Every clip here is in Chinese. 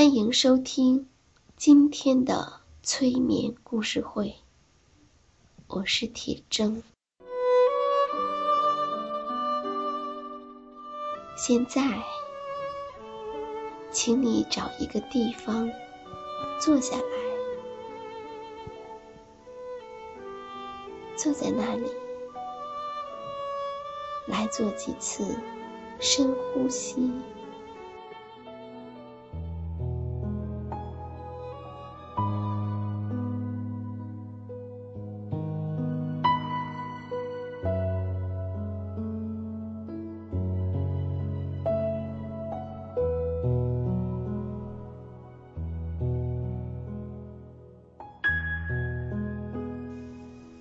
欢迎收听今天的催眠故事会，我是铁铮。现在，请你找一个地方坐下来，坐在那里，来做几次深呼吸。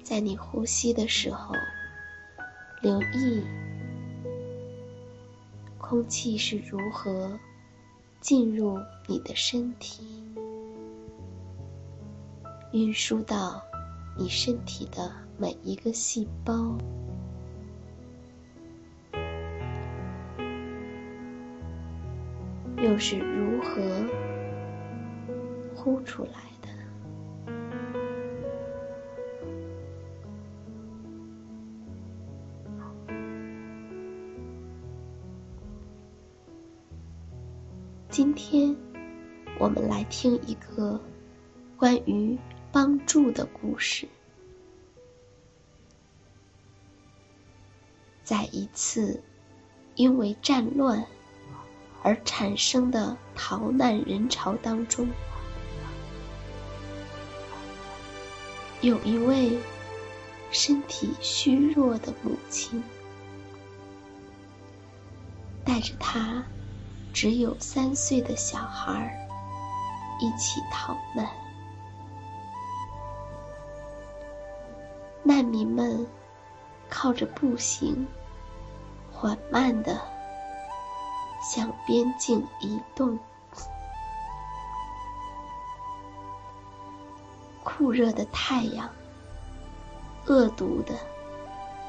在你呼吸的时候，留意空气是如何进入你的身体，运输到你身体的每一个细胞，又是如何呼出来今天，我们来听一个关于帮助的故事。在一次因为战乱而产生的逃难人潮当中，有一位身体虚弱的母亲，带着他。只有三岁的小孩儿一起逃难，难民们靠着步行，缓慢地向边境移动。酷热的太阳，恶毒地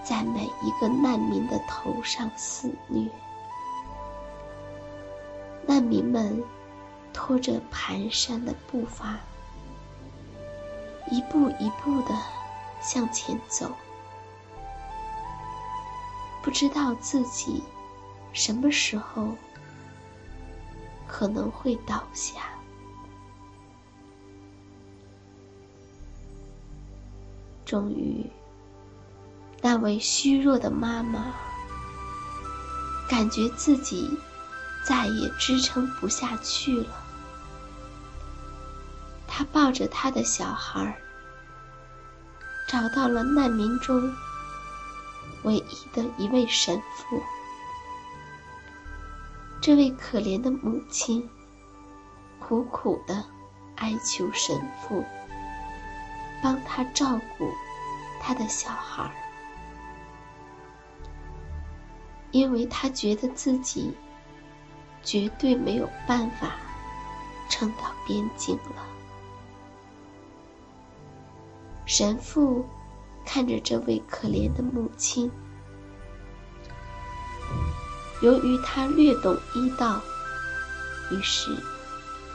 在每一个难民的头上肆虐。难民们拖着蹒跚的步伐，一步一步的向前走，不知道自己什么时候可能会倒下。终于，那位虚弱的妈妈感觉自己。再也支撑不下去了。他抱着他的小孩，找到了难民中唯一的一位神父，这位可怜的母亲苦苦的哀求神父帮他照顾他的小孩，因为他觉得自己绝对没有办法撑到边境了。神父看着这位可怜的母亲。由于他略懂医道，于是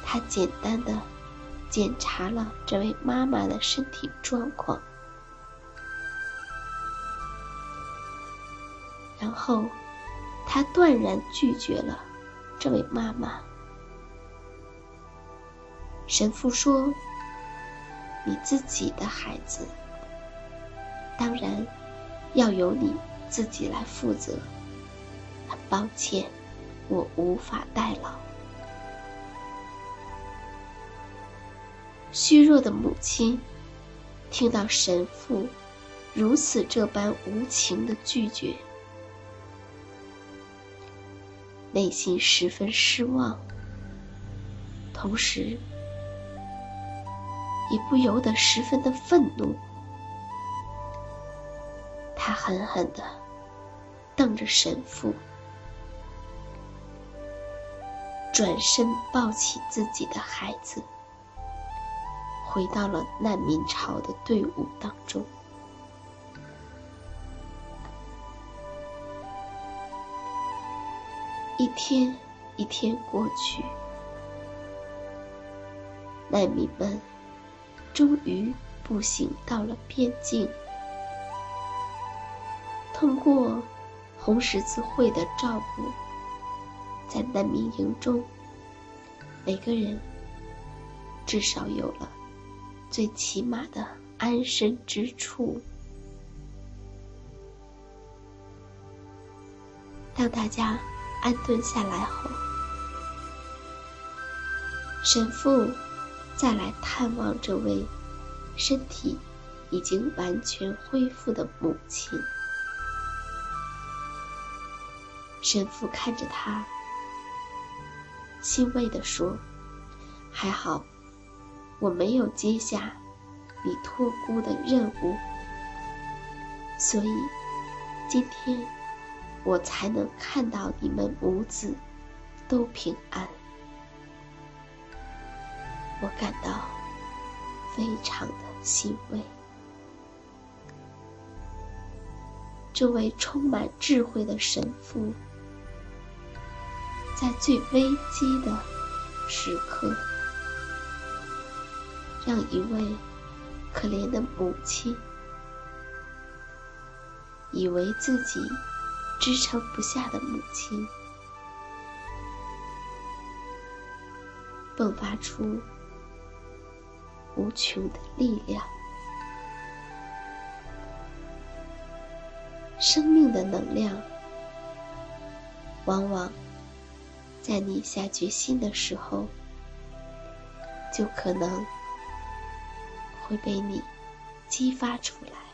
他简单的检查了这位妈妈的身体状况，然后他断然拒绝了这位妈妈。神父说：“你自己的孩子，当然要由你自己来负责。”很抱歉，我无法代劳。虚弱的母亲听到神父如此这般无情的拒绝，内心十分失望，同时也不由得十分的愤怒。他狠狠的瞪着神父。转身抱起自己的孩子，回到了难民潮的队伍当中。一天一天过去，难民们终于步行到了边境。通过红十字会的照顾。在难民营中，每个人至少有了最起码的安身之处。当大家安顿下来后，神父再来探望这位身体已经完全恢复的母亲。神父看着他。欣慰地说：“还好，我没有接下你托孤的任务，所以今天我才能看到你们母子都平安。我感到非常的欣慰。”这位充满智慧的神父。在最危机的时刻，让一位可怜的母亲以为自己支撑不下的母亲，迸发出无穷的力量。生命的能量，往往。在你下决心的时候，就可能会被你激发出来。